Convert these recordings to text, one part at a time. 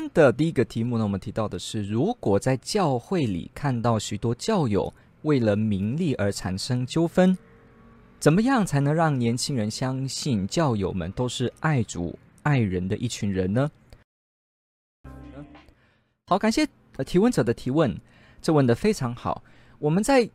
天的第一个题目呢，我们提到的是，如果在教会里看到许多教友为了名利而产生纠纷，怎么样才能让年轻人相信教友们都是爱主爱人的一群人呢？好，感谢提问者的提问，这问得非常好。我们在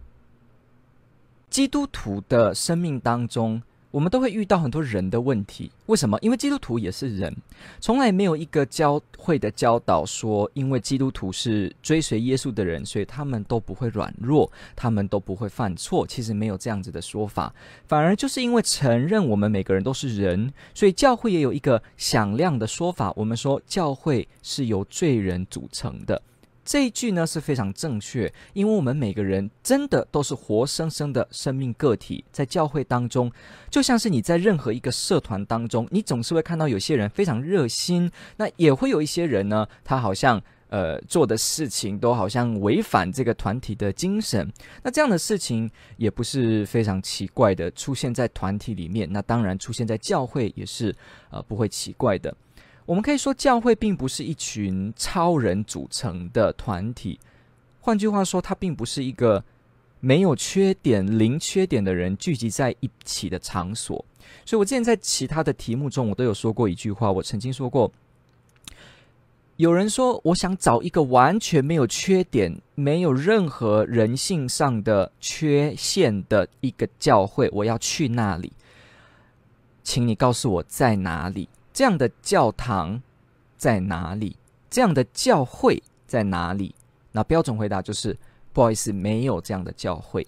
基督徒的生命当中。我们都会遇到很多人的问题，为什么？因为基督徒也是人，从来没有一个教会的教导说，因为基督徒是追随耶稣的人，所以他们都不会软弱，他们都不会犯错。其实没有这样子的说法，反而就是因为承认我们每个人都是人，所以教会也有一个响亮的说法，我们说教会是由罪人组成的。这一句呢是非常正确，因为我们每个人真的都是活生生的生命个体，在教会当中，就像是你在任何一个社团当中，你总是会看到有些人非常热心，那也会有一些人呢，他好像呃做的事情都好像违反这个团体的精神，那这样的事情也不是非常奇怪的，出现在团体里面，那当然出现在教会也是呃不会奇怪的。我们可以说，教会并不是一群超人组成的团体。换句话说，它并不是一个没有缺点、零缺点的人聚集在一起的场所。所以，我之前在其他的题目中，我都有说过一句话。我曾经说过，有人说，我想找一个完全没有缺点、没有任何人性上的缺陷的一个教会，我要去那里。请你告诉我在哪里？这样的教堂在哪里？这样的教会在哪里？那标准回答就是：不好意思，没有这样的教会。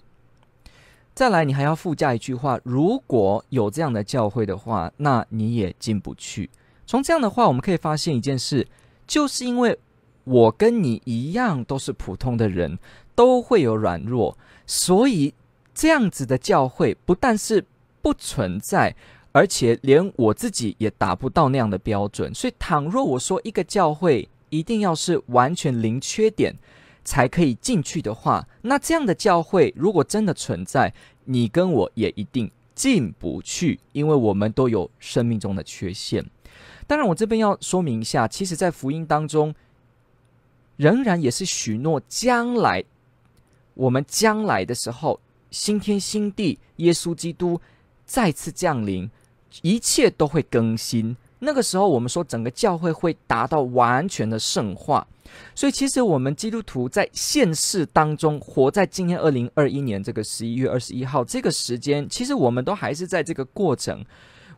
再来，你还要附加一句话：如果有这样的教会的话，那你也进不去。从这样的话，我们可以发现一件事，就是因为我跟你一样都是普通的人，都会有软弱，所以这样子的教会不但是不存在。而且连我自己也达不到那样的标准，所以倘若我说一个教会一定要是完全零缺点才可以进去的话，那这样的教会如果真的存在，你跟我也一定进不去，因为我们都有生命中的缺陷。当然，我这边要说明一下，其实，在福音当中，仍然也是许诺将来我们将来的时候，新天新地，耶稣基督再次降临。一切都会更新，那个时候我们说整个教会会达到完全的圣化，所以其实我们基督徒在现世当中活在今天二零二一年这个十一月二十一号这个时间，其实我们都还是在这个过程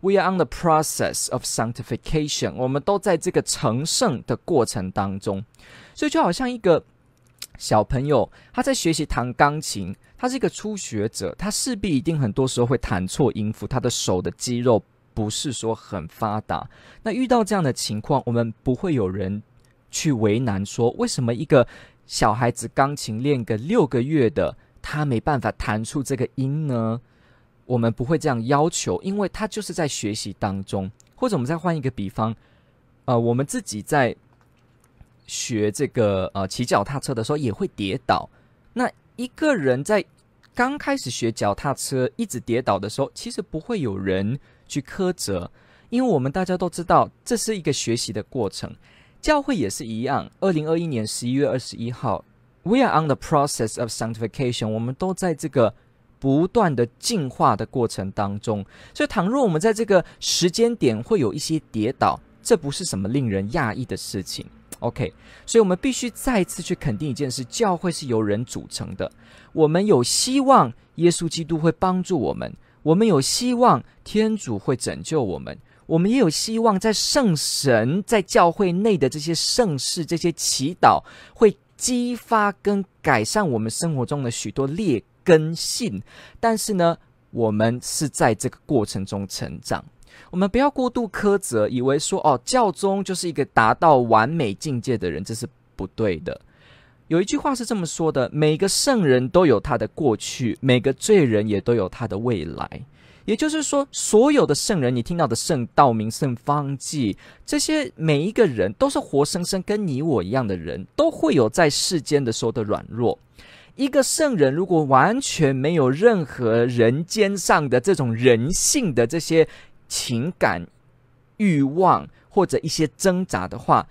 ，We are on the process of sanctification，我们都在这个成圣的过程当中，所以就好像一个小朋友他在学习弹钢琴。他是一个初学者，他势必一定很多时候会弹错音符，他的手的肌肉不是说很发达。那遇到这样的情况，我们不会有人去为难说，为什么一个小孩子钢琴练个六个月的，他没办法弹出这个音呢？我们不会这样要求，因为他就是在学习当中。或者我们再换一个比方，呃，我们自己在学这个呃骑脚踏车的时候也会跌倒，一个人在刚开始学脚踏车，一直跌倒的时候，其实不会有人去苛责，因为我们大家都知道这是一个学习的过程。教会也是一样。二零二一年十一月二十一号，We are on the process of sanctification，我们都在这个不断的进化的过程当中。所以，倘若我们在这个时间点会有一些跌倒，这不是什么令人讶异的事情。OK，所以我们必须再次去肯定一件事：教会是由人组成的。我们有希望，耶稣基督会帮助我们；我们有希望，天主会拯救我们；我们也有希望，在圣神在教会内的这些圣事、这些祈祷，会激发跟改善我们生活中的许多劣根性。但是呢，我们是在这个过程中成长。我们不要过度苛责，以为说哦，教宗就是一个达到完美境界的人，这是不对的。有一句话是这么说的：每个圣人都有他的过去，每个罪人也都有他的未来。也就是说，所有的圣人，你听到的圣道明、圣方济，这些每一个人都是活生生跟你我一样的人，都会有在世间的时候的软弱。一个圣人如果完全没有任何人间上的这种人性的这些情感、欲望或者一些挣扎的话，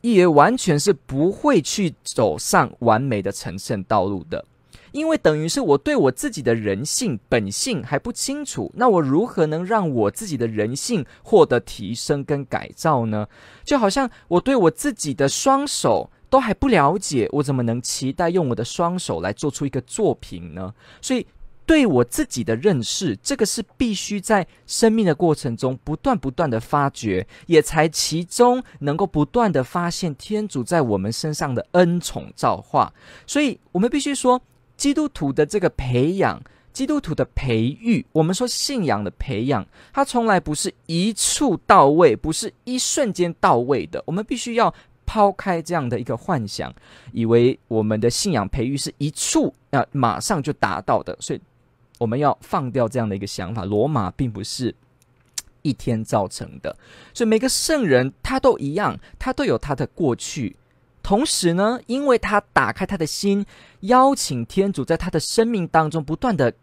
也完全是不会去走上完美的成圣道路的，因为等于是我对我自己的人性本性还不清楚，那我如何能让我自己的人性获得提升跟改造呢？就好像我对我自己的双手都还不了解，我怎么能期待用我的双手来做出一个作品呢？所以。对我自己的认识，这个是必须在生命的过程中不断不断的发掘，也才其中能够不断的发现天主在我们身上的恩宠造化。所以，我们必须说，基督徒的这个培养，基督徒的培育，我们说信仰的培养，它从来不是一处到位，不是一瞬间到位的。我们必须要抛开这样的一个幻想，以为我们的信仰培育是一处啊马上就达到的，所以。我们要放掉这样的一个想法，罗马并不是一天造成的，所以每个圣人他都一样，他都有他的过去。同时呢，因为他打开他的心，邀请天主在他的生命当中不断的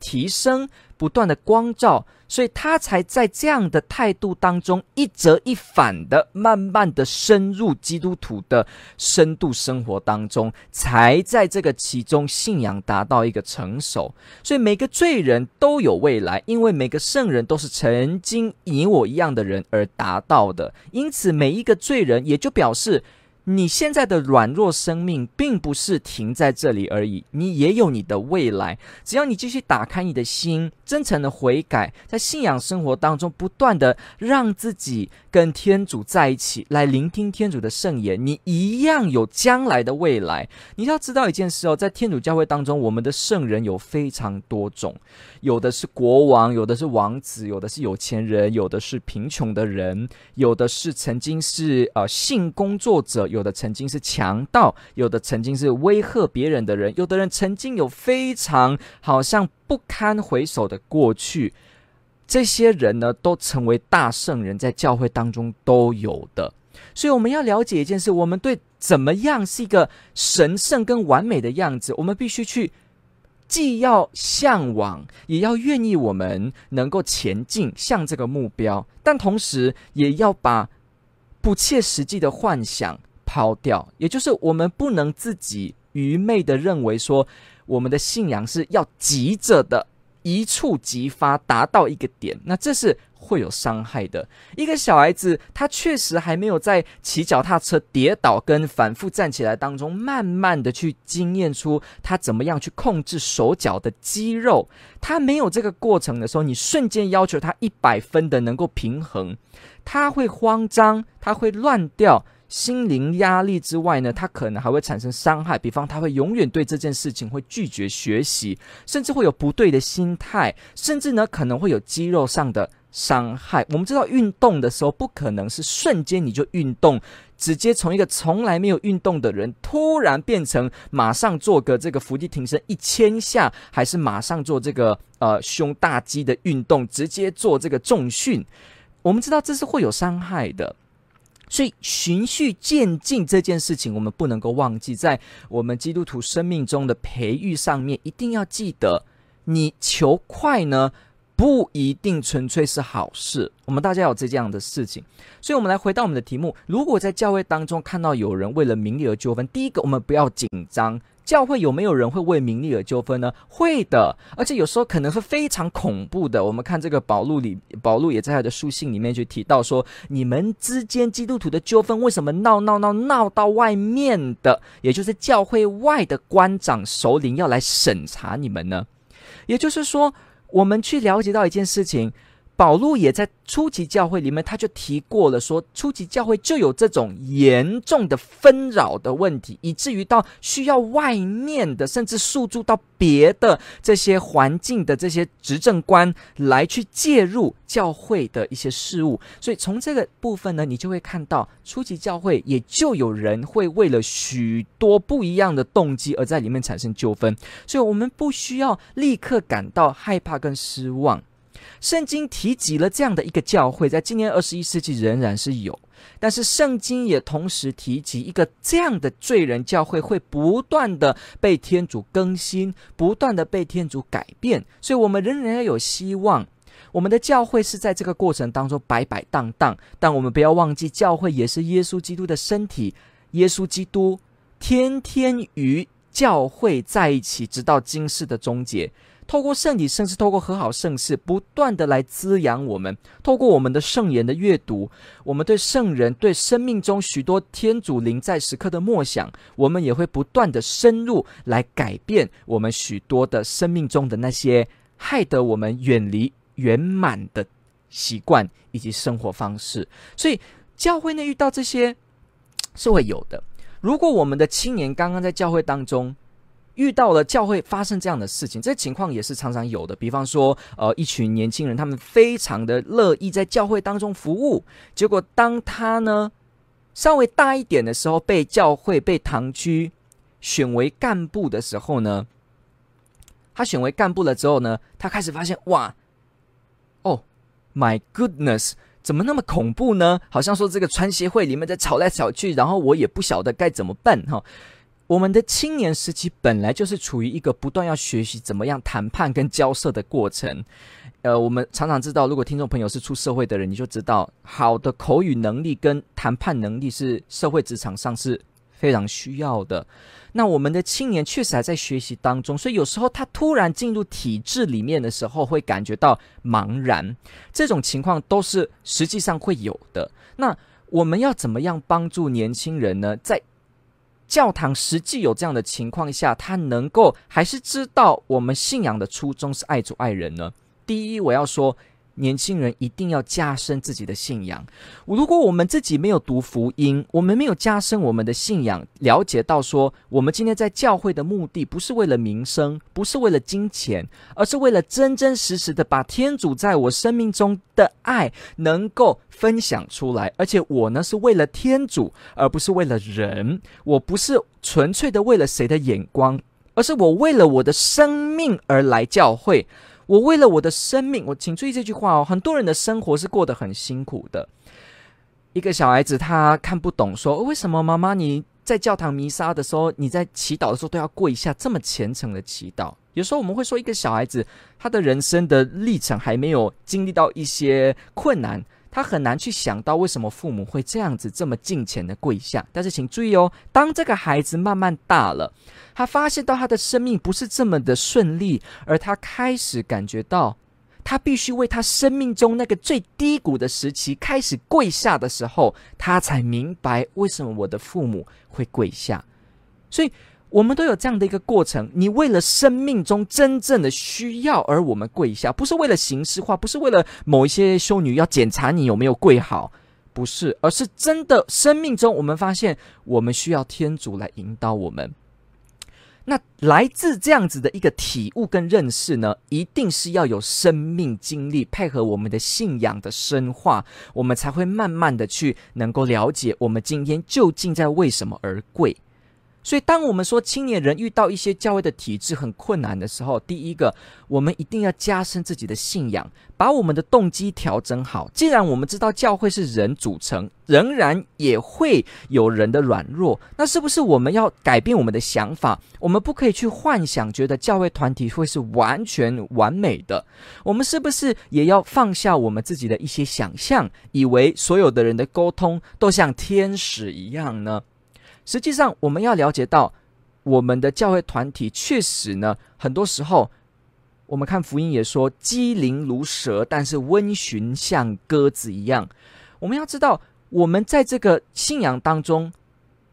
提升。不断的光照，所以他才在这样的态度当中一折一反的，慢慢的深入基督徒的深度生活当中，才在这个其中信仰达到一个成熟。所以每个罪人都有未来，因为每个圣人都是曾经你我一样的人而达到的，因此每一个罪人也就表示。你现在的软弱生命，并不是停在这里而已，你也有你的未来。只要你继续打开你的心，真诚的悔改，在信仰生活当中不断的让自己跟天主在一起，来聆听天主的圣言，你一样有将来的未来。你要知道一件事哦，在天主教会当中，我们的圣人有非常多种，有的是国王，有的是王子，有的是有钱人，有的是贫穷的人，有的是曾经是呃性工作者。有有的曾经是强盗，有的曾经是威吓别人的人，有的人曾经有非常好像不堪回首的过去。这些人呢，都成为大圣人，在教会当中都有的。所以我们要了解一件事：我们对怎么样是一个神圣跟完美的样子，我们必须去既要向往，也要愿意我们能够前进向这个目标，但同时也要把不切实际的幻想。抛掉，也就是我们不能自己愚昧的认为说，我们的信仰是要急着的，一触即发，达到一个点，那这是会有伤害的。一个小孩子，他确实还没有在骑脚踏车跌倒跟反复站起来当中，慢慢的去经验出他怎么样去控制手脚的肌肉。他没有这个过程的时候，你瞬间要求他一百分的能够平衡，他会慌张，他会乱掉。心灵压力之外呢，他可能还会产生伤害，比方他会永远对这件事情会拒绝学习，甚至会有不对的心态，甚至呢可能会有肌肉上的伤害。我们知道运动的时候不可能是瞬间你就运动，直接从一个从来没有运动的人突然变成马上做个这个伏地挺身一千下，还是马上做这个呃胸大肌的运动，直接做这个重训。我们知道这是会有伤害的。所以循序渐进这件事情，我们不能够忘记，在我们基督徒生命中的培育上面，一定要记得，你求快呢，不一定纯粹是好事。我们大家有这样的事情，所以我们来回到我们的题目：如果在教会当中看到有人为了名利而纠纷，第一个我们不要紧张。教会有没有人会为名利而纠纷呢？会的，而且有时候可能是非常恐怖的。我们看这个保禄里，保禄也在他的书信里面去提到说，你们之间基督徒的纠纷为什么闹闹闹闹到外面的，也就是教会外的官长首领要来审查你们呢？也就是说，我们去了解到一件事情。保禄也在初期教会里面，他就提过了说，初期教会就有这种严重的纷扰的问题，以至于到需要外面的，甚至诉诸到别的这些环境的这些执政官来去介入教会的一些事务。所以从这个部分呢，你就会看到初期教会也就有人会为了许多不一样的动机而在里面产生纠纷。所以我们不需要立刻感到害怕跟失望。圣经提及了这样的一个教会，在今年二十一世纪仍然是有，但是圣经也同时提及一个这样的罪人教会会不断的被天主更新，不断的被天主改变，所以我们仍然要有希望。我们的教会是在这个过程当中摆摆荡荡，但我们不要忘记，教会也是耶稣基督的身体，耶稣基督天天与教会在一起，直到今世的终结。透过圣体甚至，透过和好圣事，不断的来滋养我们。透过我们的圣言的阅读，我们对圣人、对生命中许多天主临在时刻的默想，我们也会不断的深入来改变我们许多的生命中的那些害得我们远离圆满的习惯以及生活方式。所以，教会内遇到这些是会有的。如果我们的青年刚刚在教会当中，遇到了教会发生这样的事情，这情况也是常常有的。比方说，呃，一群年轻人，他们非常的乐意在教会当中服务，结果当他呢稍微大一点的时候，被教会被堂区选为干部的时候呢，他选为干部了之后呢，他开始发现，哇，哦，My goodness，怎么那么恐怖呢？好像说这个传协会里面在吵来吵去，然后我也不晓得该怎么办，哈。我们的青年时期本来就是处于一个不断要学习怎么样谈判跟交涉的过程，呃，我们常常知道，如果听众朋友是出社会的人，你就知道，好的口语能力跟谈判能力是社会职场上是非常需要的。那我们的青年确实还在学习当中，所以有时候他突然进入体制里面的时候，会感觉到茫然，这种情况都是实际上会有的。那我们要怎么样帮助年轻人呢？在教堂实际有这样的情况下，他能够还是知道我们信仰的初衷是爱主爱人呢？第一，我要说。年轻人一定要加深自己的信仰。如果我们自己没有读福音，我们没有加深我们的信仰，了解到说，我们今天在教会的目的不是为了名声，不是为了金钱，而是为了真真实实的把天主在我生命中的爱能够分享出来。而且我呢，是为了天主，而不是为了人。我不是纯粹的为了谁的眼光，而是我为了我的生命而来教会。我为了我的生命，我请注意这句话哦。很多人的生活是过得很辛苦的。一个小孩子他看不懂，说为什么妈妈你在教堂弥撒的时候，你在祈祷的时候都要跪下这么虔诚的祈祷？有时候我们会说，一个小孩子他的人生的历程还没有经历到一些困难。他很难去想到为什么父母会这样子这么敬虔的跪下，但是请注意哦，当这个孩子慢慢大了，他发现到他的生命不是这么的顺利，而他开始感觉到他必须为他生命中那个最低谷的时期开始跪下的时候，他才明白为什么我的父母会跪下，所以。我们都有这样的一个过程，你为了生命中真正的需要而我们跪下，不是为了形式化，不是为了某一些修女要检查你有没有跪好，不是，而是真的生命中我们发现我们需要天主来引导我们。那来自这样子的一个体悟跟认识呢，一定是要有生命经历配合我们的信仰的深化，我们才会慢慢的去能够了解我们今天究竟在为什么而跪。所以，当我们说青年人遇到一些教会的体制很困难的时候，第一个，我们一定要加深自己的信仰，把我们的动机调整好。既然我们知道教会是人组成，仍然也会有人的软弱，那是不是我们要改变我们的想法？我们不可以去幻想，觉得教会团体会是完全完美的。我们是不是也要放下我们自己的一些想象，以为所有的人的沟通都像天使一样呢？实际上，我们要了解到，我们的教会团体确实呢，很多时候，我们看福音也说，机灵如蛇，但是温驯像鸽子一样。我们要知道，我们在这个信仰当中，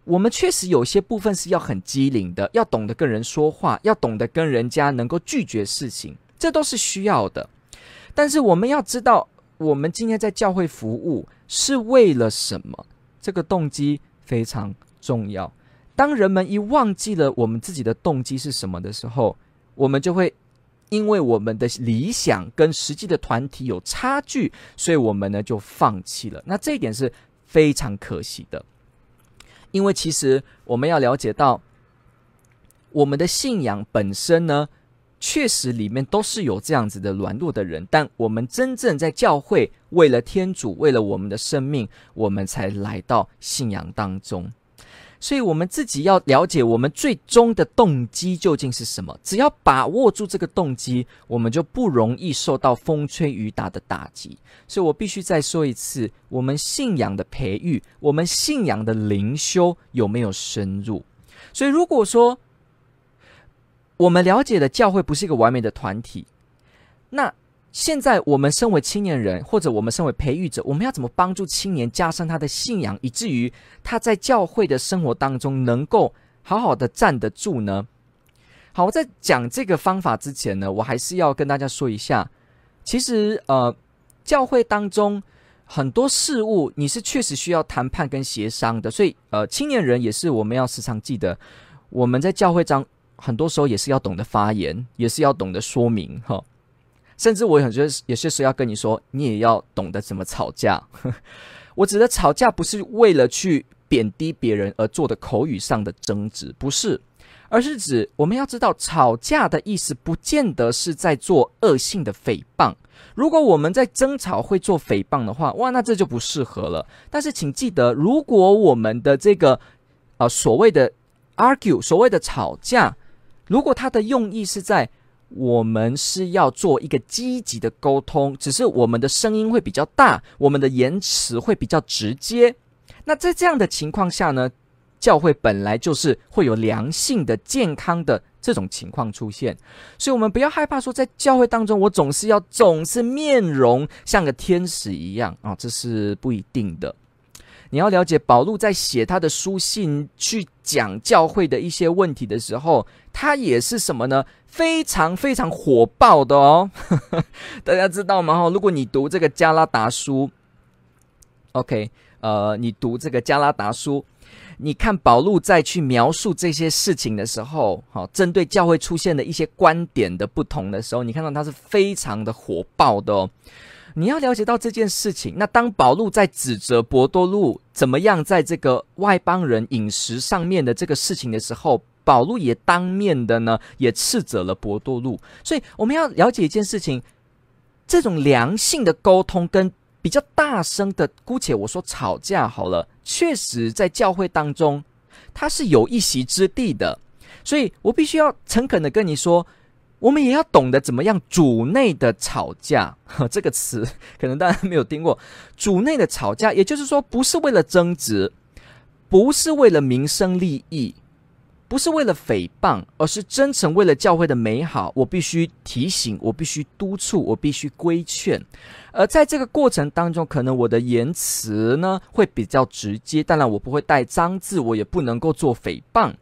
我们确实有些部分是要很机灵的，要懂得跟人说话，要懂得跟人家能够拒绝事情，这都是需要的。但是我们要知道，我们今天在教会服务是为了什么？这个动机非常重要。当人们一忘记了我们自己的动机是什么的时候，我们就会因为我们的理想跟实际的团体有差距，所以我们呢就放弃了。那这一点是非常可惜的，因为其实我们要了解到，我们的信仰本身呢。确实，里面都是有这样子的软弱的人，但我们真正在教会，为了天主，为了我们的生命，我们才来到信仰当中。所以，我们自己要了解我们最终的动机究竟是什么。只要把握住这个动机，我们就不容易受到风吹雨打的打击。所以我必须再说一次：我们信仰的培育，我们信仰的灵修有没有深入？所以，如果说，我们了解的教会不是一个完美的团体，那现在我们身为青年人，或者我们身为培育者，我们要怎么帮助青年加深他的信仰，以至于他在教会的生活当中能够好好的站得住呢？好，我在讲这个方法之前呢，我还是要跟大家说一下，其实呃，教会当中很多事物你是确实需要谈判跟协商的，所以呃，青年人也是我们要时常记得，我们在教会中。很多时候也是要懂得发言，也是要懂得说明哈。甚至我很觉得有些时候要跟你说，你也要懂得怎么吵架。我指的吵架不是为了去贬低别人而做的口语上的争执，不是，而是指我们要知道，吵架的意思不见得是在做恶性的诽谤。如果我们在争吵会做诽谤的话，哇，那这就不适合了。但是请记得，如果我们的这个呃所谓的 argue，所谓的吵架。如果它的用意是在我们是要做一个积极的沟通，只是我们的声音会比较大，我们的言辞会比较直接。那在这样的情况下呢，教会本来就是会有良性的、健康的这种情况出现，所以我们不要害怕说，在教会当中，我总是要总是面容像个天使一样啊，这是不一定的。你要了解，保罗在写他的书信去讲教会的一些问题的时候，他也是什么呢？非常非常火爆的哦，大家知道吗？哈，如果你读这个加拉达书，OK，呃，你读这个加拉达书，你看保罗在去描述这些事情的时候，好，针对教会出现的一些观点的不同的时候，你看到他是非常的火爆的哦。你要了解到这件事情，那当保禄在指责伯多禄怎么样在这个外邦人饮食上面的这个事情的时候，保禄也当面的呢，也斥责了伯多禄。所以我们要了解一件事情，这种良性的沟通跟比较大声的，姑且我说吵架好了，确实在教会当中它是有一席之地的。所以我必须要诚恳的跟你说。我们也要懂得怎么样主内的吵架，这个词 可能大家没有听过。主内的吵架，也就是说，不是为了争执，不是为了名声利益，不是为了诽谤，而是真诚为了教会的美好。我必须提醒，我必须督促，我必须规劝。而在这个过程当中，可能我的言辞呢会比较直接，当然我不会带脏字，我也不能够做诽谤。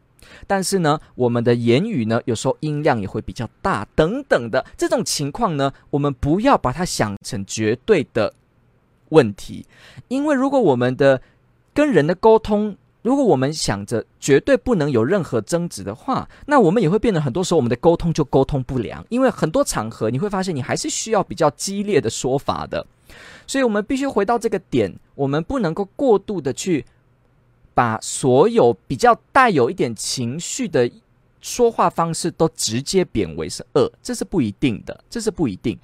但是呢，我们的言语呢，有时候音量也会比较大，等等的这种情况呢，我们不要把它想成绝对的问题，因为如果我们的跟人的沟通，如果我们想着绝对不能有任何争执的话，那我们也会变得很多时候我们的沟通就沟通不良，因为很多场合你会发现你还是需要比较激烈的说法的，所以我们必须回到这个点，我们不能够过度的去。把所有比较带有一点情绪的说话方式都直接贬为是恶，这是不一定的，这是不一定。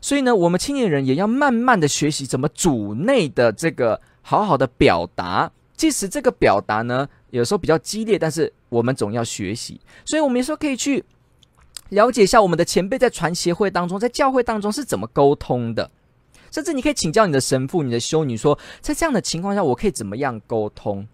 所以呢，我们青年人也要慢慢的学习怎么主内的这个好好的表达，即使这个表达呢有时候比较激烈，但是我们总要学习。所以，我们有时候可以去了解一下我们的前辈在传协会当中，在教会当中是怎么沟通的，甚至你可以请教你的神父、你的修女说，在这样的情况下，我可以怎么样沟通？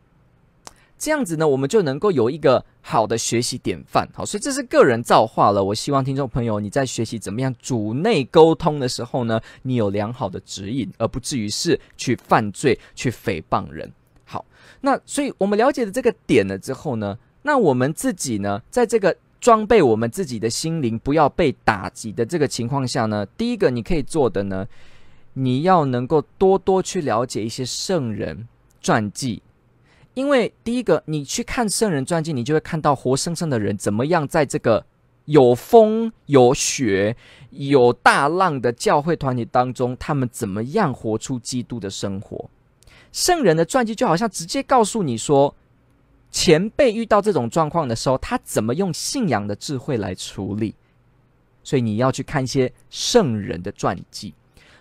这样子呢，我们就能够有一个好的学习典范。好，所以这是个人造化了。我希望听众朋友你在学习怎么样主内沟通的时候呢，你有良好的指引，而不至于是去犯罪、去诽谤人。好，那所以我们了解了这个点了之后呢，那我们自己呢，在这个装备我们自己的心灵不要被打击的这个情况下呢，第一个你可以做的呢，你要能够多多去了解一些圣人传记，因为第一个，你去看圣人传记，你就会看到活生生的人怎么样在这个有风有雪、有大浪的教会团体当中，他们怎么样活出基督的生活。圣人的传记就好像直接告诉你说，前辈遇到这种状况的时候，他怎么用信仰的智慧来处理。所以你要去看一些圣人的传记。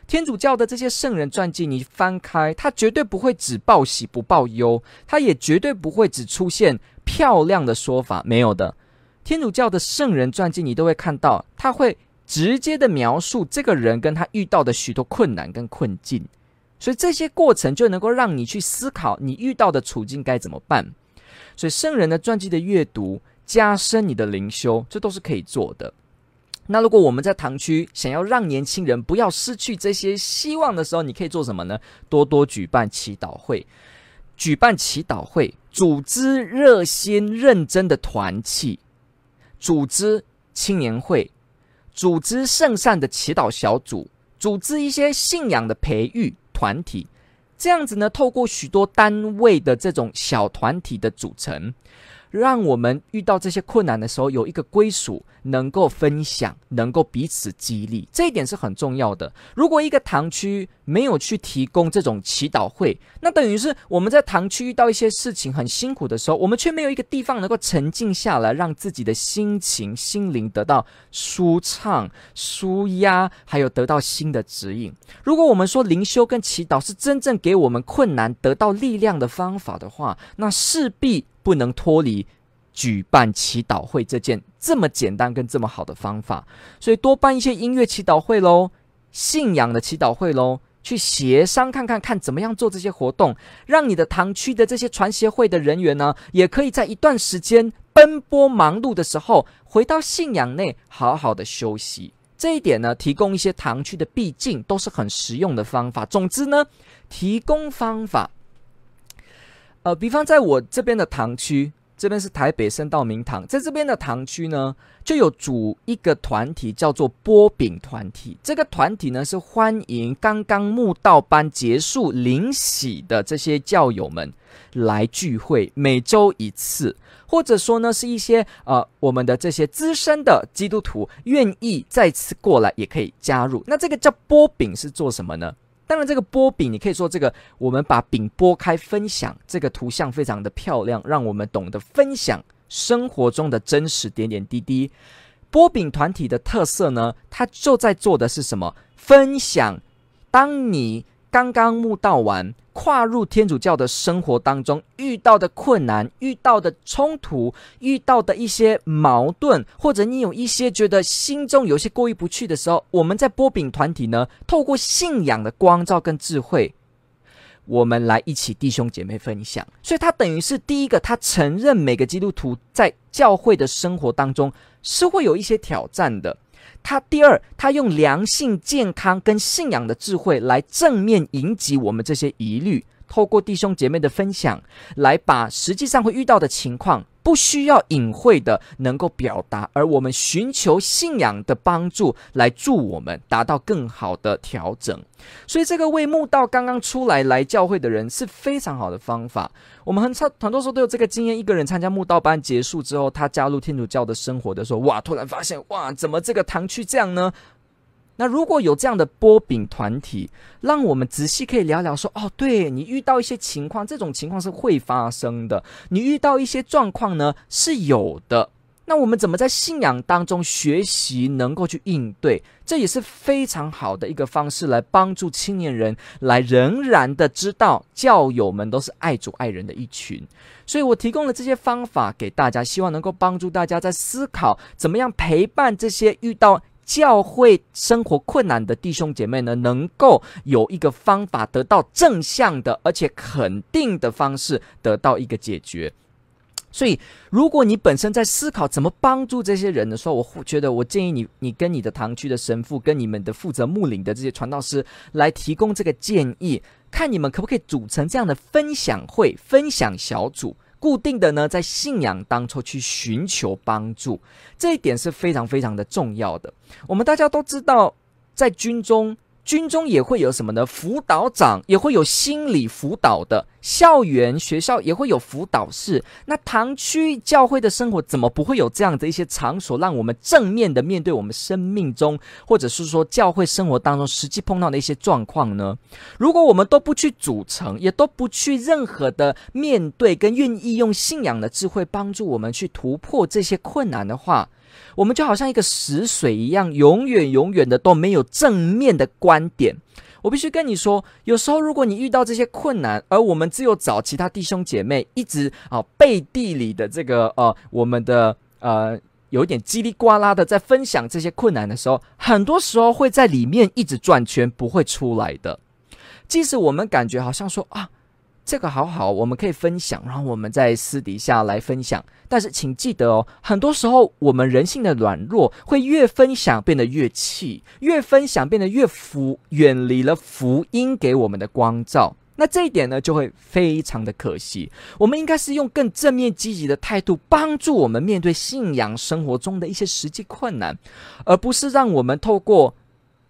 天主教的这些圣人传记，你翻开，他绝对不会只报喜不报忧，他也绝对不会只出现漂亮的说法，没有的。天主教的圣人传记，你都会看到，他会直接的描述这个人跟他遇到的许多困难跟困境，所以这些过程就能够让你去思考你遇到的处境该怎么办。所以圣人的传记的阅读，加深你的灵修，这都是可以做的。那如果我们在堂区想要让年轻人不要失去这些希望的时候，你可以做什么呢？多多举办祈祷会，举办祈祷会，组织热心认真的团契，组织青年会，组织圣善的祈祷小组，组织一些信仰的培育团体，这样子呢，透过许多单位的这种小团体的组成。让我们遇到这些困难的时候，有一个归属，能够分享，能够彼此激励，这一点是很重要的。如果一个堂区没有去提供这种祈祷会，那等于是我们在堂区遇到一些事情很辛苦的时候，我们却没有一个地方能够沉静下来，让自己的心情、心灵得到舒畅、舒压，还有得到新的指引。如果我们说灵修跟祈祷是真正给我们困难得到力量的方法的话，那势必。不能脱离举办祈祷会这件这么简单跟这么好的方法，所以多办一些音乐祈祷会喽，信仰的祈祷会喽，去协商看看看怎么样做这些活动，让你的堂区的这些传协会的人员呢，也可以在一段时间奔波忙碌的时候，回到信仰内好好的休息。这一点呢，提供一些堂区的毕竟都是很实用的方法。总之呢，提供方法。呃，比方在我这边的堂区，这边是台北圣道明堂，在这边的堂区呢，就有组一个团体叫做波饼团体。这个团体呢，是欢迎刚刚慕道班结束领洗的这些教友们来聚会，每周一次，或者说呢，是一些呃我们的这些资深的基督徒愿意再次过来，也可以加入。那这个叫波饼是做什么呢？当然，这个波饼，你可以说这个，我们把饼拨开分享，这个图像非常的漂亮，让我们懂得分享生活中的真实点点滴滴。波饼团体的特色呢，它就在做的是什么？分享。当你刚刚慕道完，跨入天主教的生活当中，遇到的困难、遇到的冲突、遇到的一些矛盾，或者你有一些觉得心中有些过意不去的时候，我们在波饼团体呢，透过信仰的光照跟智慧，我们来一起弟兄姐妹分享。所以，他等于是第一个，他承认每个基督徒在教会的生活当中是会有一些挑战的。他第二，他用良性、健康跟信仰的智慧来正面迎击我们这些疑虑，透过弟兄姐妹的分享，来把实际上会遇到的情况，不需要隐晦的能够表达，而我们寻求信仰的帮助，来助我们达到更好的调整。所以，这个为慕道刚刚出来来教会的人是非常好的方法。我们很常很多时候都有这个经验：一个人参加慕道班结束之后，他加入天主教的生活的时候，哇，突然发现，哇，怎么这个堂区这样呢？那如果有这样的波饼团体，让我们仔细可以聊聊说，哦，对，你遇到一些情况，这种情况是会发生的。你遇到一些状况呢，是有的。那我们怎么在信仰当中学习，能够去应对？这也是非常好的一个方式，来帮助青年人来仍然的知道教友们都是爱主爱人的一群。所以我提供了这些方法给大家，希望能够帮助大家在思考怎么样陪伴这些遇到教会生活困难的弟兄姐妹呢，能够有一个方法得到正向的而且肯定的方式得到一个解决。所以，如果你本身在思考怎么帮助这些人的时候，我觉得我建议你，你跟你的堂区的神父，跟你们的负责牧领的这些传道师来提供这个建议，看你们可不可以组成这样的分享会、分享小组，固定的呢，在信仰当中去寻求帮助，这一点是非常非常的重要的。我们大家都知道，在军中军中也会有什么呢？辅导长也会有心理辅导的，校园学校也会有辅导室。那堂区教会的生活怎么不会有这样的一些场所，让我们正面的面对我们生命中，或者是说教会生活当中实际碰到的一些状况呢？如果我们都不去组成，也都不去任何的面对，跟愿意用信仰的智慧帮助我们去突破这些困难的话，我们就好像一个死水一样，永远永远的都没有正面的观点。我必须跟你说，有时候如果你遇到这些困难，而我们只有找其他弟兄姐妹一直啊背地里的这个呃我们的呃有点叽里呱啦的在分享这些困难的时候，很多时候会在里面一直转圈，不会出来的。即使我们感觉好像说啊。这个好好，我们可以分享，然后我们在私底下来分享。但是请记得哦，很多时候我们人性的软弱会越分享变得越气，越分享变得越福，远离了福音给我们的光照。那这一点呢，就会非常的可惜。我们应该是用更正面积极的态度，帮助我们面对信仰生活中的一些实际困难，而不是让我们透过。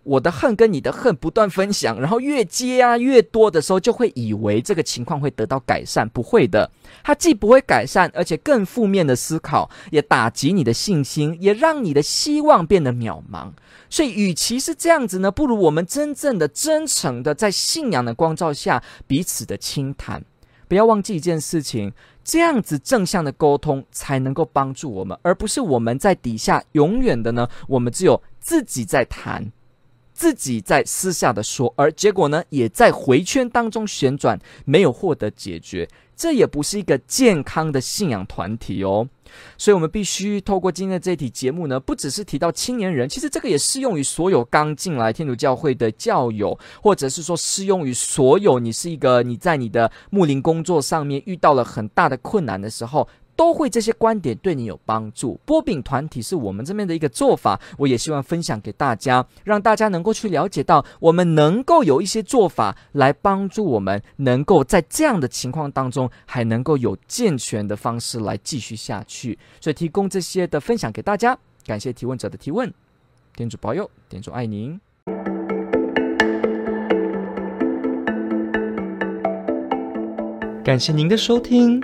我的恨跟你的恨不断分享，然后越接啊越多的时候，就会以为这个情况会得到改善，不会的。它既不会改善，而且更负面的思考，也打击你的信心，也让你的希望变得渺茫。所以，与其是这样子呢，不如我们真正的、真诚的，在信仰的光照下彼此的倾谈。不要忘记一件事情，这样子正向的沟通才能够帮助我们，而不是我们在底下永远的呢，我们只有自己在谈。自己在私下的说，而结果呢，也在回圈当中旋转，没有获得解决。这也不是一个健康的信仰团体哦。所以，我们必须透过今天的这一题节目呢，不只是提到青年人，其实这个也适用于所有刚进来天主教会的教友，或者是说适用于所有你是一个你在你的牧灵工作上面遇到了很大的困难的时候。都会这些观点对你有帮助。波饼团体是我们这边的一个做法，我也希望分享给大家，让大家能够去了解到，我们能够有一些做法来帮助我们，能够在这样的情况当中，还能够有健全的方式来继续下去。所以提供这些的分享给大家，感谢提问者的提问，天主保佑，天主爱您。感谢您的收听。